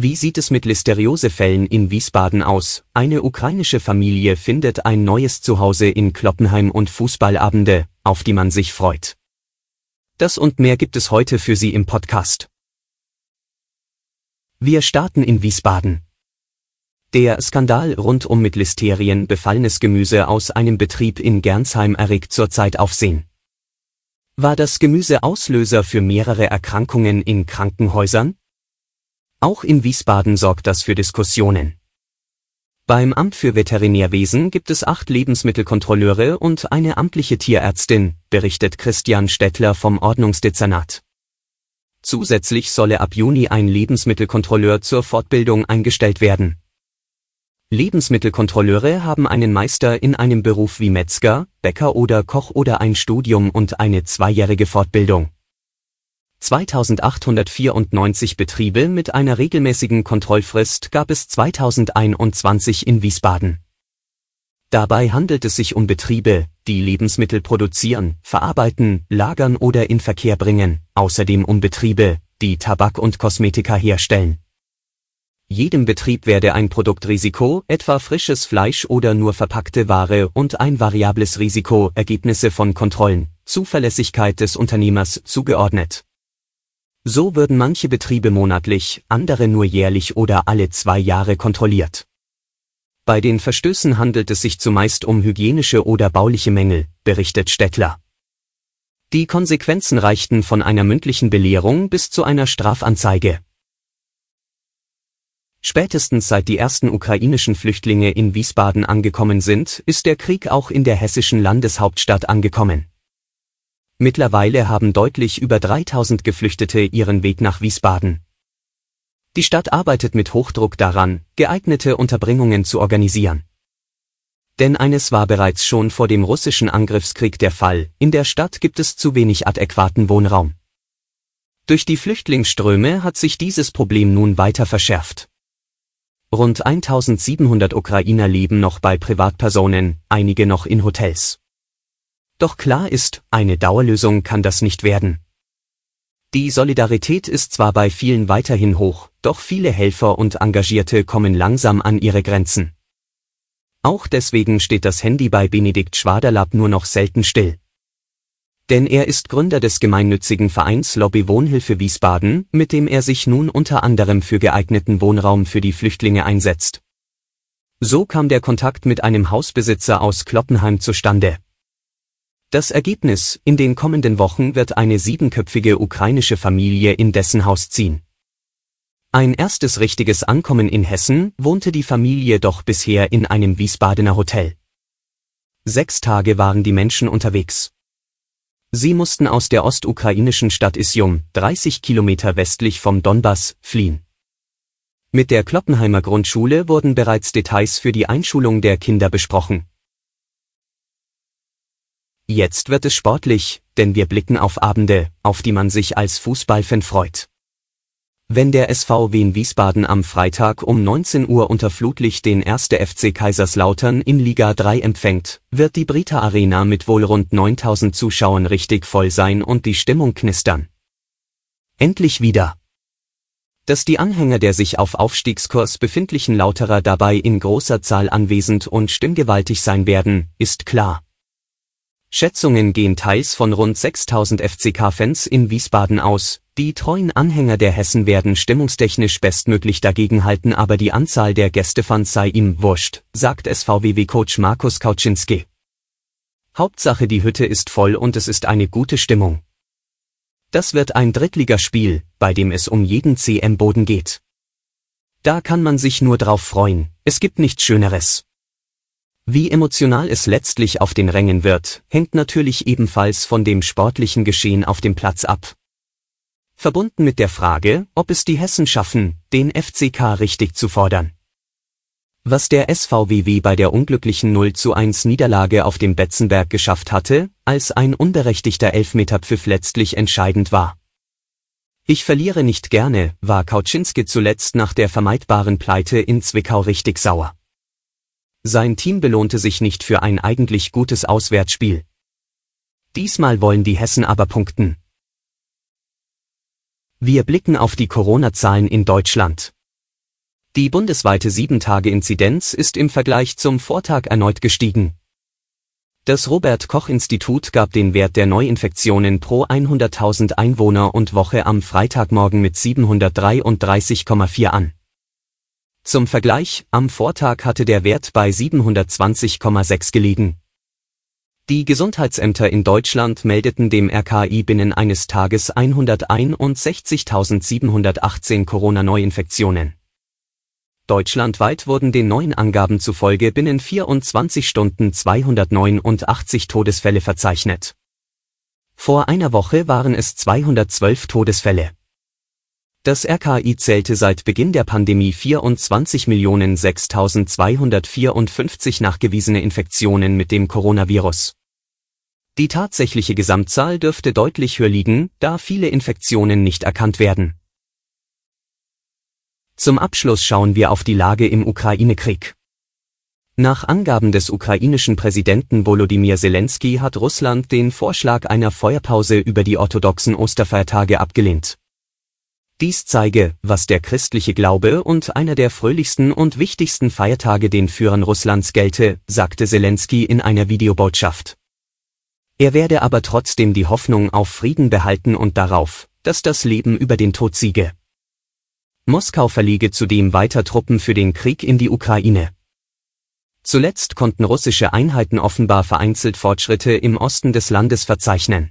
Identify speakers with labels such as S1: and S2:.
S1: Wie sieht es mit Listeriosefällen in Wiesbaden aus? Eine ukrainische Familie findet ein neues Zuhause in Kloppenheim und Fußballabende, auf die man sich freut. Das und mehr gibt es heute für Sie im Podcast. Wir starten in Wiesbaden. Der Skandal rund um mit Listerien befallenes Gemüse aus einem Betrieb in Gernsheim erregt zurzeit Aufsehen. War das Gemüse Auslöser für mehrere Erkrankungen in Krankenhäusern? Auch in Wiesbaden sorgt das für Diskussionen. Beim Amt für Veterinärwesen gibt es acht Lebensmittelkontrolleure und eine amtliche Tierärztin, berichtet Christian Stettler vom Ordnungsdezernat. Zusätzlich solle ab Juni ein Lebensmittelkontrolleur zur Fortbildung eingestellt werden. Lebensmittelkontrolleure haben einen Meister in einem Beruf wie Metzger, Bäcker oder Koch oder ein Studium und eine zweijährige Fortbildung. 2894 Betriebe mit einer regelmäßigen Kontrollfrist gab es 2021 in Wiesbaden. Dabei handelt es sich um Betriebe, die Lebensmittel produzieren, verarbeiten, lagern oder in Verkehr bringen, außerdem um Betriebe, die Tabak und Kosmetika herstellen. Jedem Betrieb werde ein Produktrisiko, etwa frisches Fleisch oder nur verpackte Ware und ein variables Risiko, Ergebnisse von Kontrollen, Zuverlässigkeit des Unternehmers zugeordnet. So würden manche Betriebe monatlich, andere nur jährlich oder alle zwei Jahre kontrolliert. Bei den Verstößen handelt es sich zumeist um hygienische oder bauliche Mängel, berichtet Stettler. Die Konsequenzen reichten von einer mündlichen Belehrung bis zu einer Strafanzeige. Spätestens seit die ersten ukrainischen Flüchtlinge in Wiesbaden angekommen sind, ist der Krieg auch in der hessischen Landeshauptstadt angekommen. Mittlerweile haben deutlich über 3000 Geflüchtete ihren Weg nach Wiesbaden. Die Stadt arbeitet mit Hochdruck daran, geeignete Unterbringungen zu organisieren. Denn eines war bereits schon vor dem russischen Angriffskrieg der Fall, in der Stadt gibt es zu wenig adäquaten Wohnraum. Durch die Flüchtlingsströme hat sich dieses Problem nun weiter verschärft. Rund 1700 Ukrainer leben noch bei Privatpersonen, einige noch in Hotels. Doch klar ist, eine Dauerlösung kann das nicht werden. Die Solidarität ist zwar bei vielen weiterhin hoch, doch viele Helfer und Engagierte kommen langsam an ihre Grenzen. Auch deswegen steht das Handy bei Benedikt Schwaderlapp nur noch selten still. Denn er ist Gründer des gemeinnützigen Vereins Lobby Wohnhilfe Wiesbaden, mit dem er sich nun unter anderem für geeigneten Wohnraum für die Flüchtlinge einsetzt. So kam der Kontakt mit einem Hausbesitzer aus Kloppenheim zustande. Das Ergebnis, in den kommenden Wochen wird eine siebenköpfige ukrainische Familie in dessen Haus ziehen. Ein erstes richtiges Ankommen in Hessen wohnte die Familie doch bisher in einem Wiesbadener Hotel. Sechs Tage waren die Menschen unterwegs. Sie mussten aus der ostukrainischen Stadt Isjum, 30 Kilometer westlich vom Donbass, fliehen. Mit der Kloppenheimer Grundschule wurden bereits Details für die Einschulung der Kinder besprochen. Jetzt wird es sportlich, denn wir blicken auf Abende, auf die man sich als Fußballfan freut. Wenn der SV Wien Wiesbaden am Freitag um 19 Uhr unter Flutlicht den 1. FC Kaiserslautern in Liga 3 empfängt, wird die Brita Arena mit wohl rund 9000 Zuschauern richtig voll sein und die Stimmung knistern. Endlich wieder. Dass die Anhänger der sich auf Aufstiegskurs befindlichen Lauterer dabei in großer Zahl anwesend und stimmgewaltig sein werden, ist klar. Schätzungen gehen teils von rund 6000 FCK-Fans in Wiesbaden aus, die treuen Anhänger der Hessen werden stimmungstechnisch bestmöglich dagegenhalten aber die Anzahl der Gästefans sei ihm wurscht, sagt SVWW-Coach Markus Kauczynski. Hauptsache die Hütte ist voll und es ist eine gute Stimmung. Das wird ein Drittligaspiel, bei dem es um jeden CM-Boden geht. Da kann man sich nur drauf freuen, es gibt nichts Schöneres. Wie emotional es letztlich auf den Rängen wird, hängt natürlich ebenfalls von dem sportlichen Geschehen auf dem Platz ab. verbunden mit der Frage, ob es die Hessen schaffen, den FCK richtig zu fordern. Was der SVWW bei der unglücklichen 0 zu 1 Niederlage auf dem Betzenberg geschafft hatte, als ein unberechtigter Elfmeterpfiff letztlich entscheidend war. Ich verliere nicht gerne, war Kauczynski zuletzt nach der vermeidbaren Pleite in Zwickau richtig sauer. Sein Team belohnte sich nicht für ein eigentlich gutes Auswärtsspiel. Diesmal wollen die Hessen aber punkten. Wir blicken auf die Corona-Zahlen in Deutschland. Die bundesweite 7-Tage-Inzidenz ist im Vergleich zum Vortag erneut gestiegen. Das Robert Koch Institut gab den Wert der Neuinfektionen pro 100.000 Einwohner und Woche am Freitagmorgen mit 733,4 an. Zum Vergleich, am Vortag hatte der Wert bei 720,6 gelegen. Die Gesundheitsämter in Deutschland meldeten dem RKI binnen eines Tages 161.718 Corona-Neuinfektionen. Deutschlandweit wurden den neuen Angaben zufolge binnen 24 Stunden 289 Todesfälle verzeichnet. Vor einer Woche waren es 212 Todesfälle. Das RKI zählte seit Beginn der Pandemie 24.006.254 nachgewiesene Infektionen mit dem Coronavirus. Die tatsächliche Gesamtzahl dürfte deutlich höher liegen, da viele Infektionen nicht erkannt werden. Zum Abschluss schauen wir auf die Lage im Ukraine-Krieg. Nach Angaben des ukrainischen Präsidenten Volodymyr Zelensky hat Russland den Vorschlag einer Feuerpause über die orthodoxen Osterfeiertage abgelehnt. Dies zeige, was der christliche Glaube und einer der fröhlichsten und wichtigsten Feiertage den Führern Russlands gelte, sagte Zelensky in einer Videobotschaft. Er werde aber trotzdem die Hoffnung auf Frieden behalten und darauf, dass das Leben über den Tod siege. Moskau verlege zudem weiter Truppen für den Krieg in die Ukraine. Zuletzt konnten russische Einheiten offenbar vereinzelt Fortschritte im Osten des Landes verzeichnen.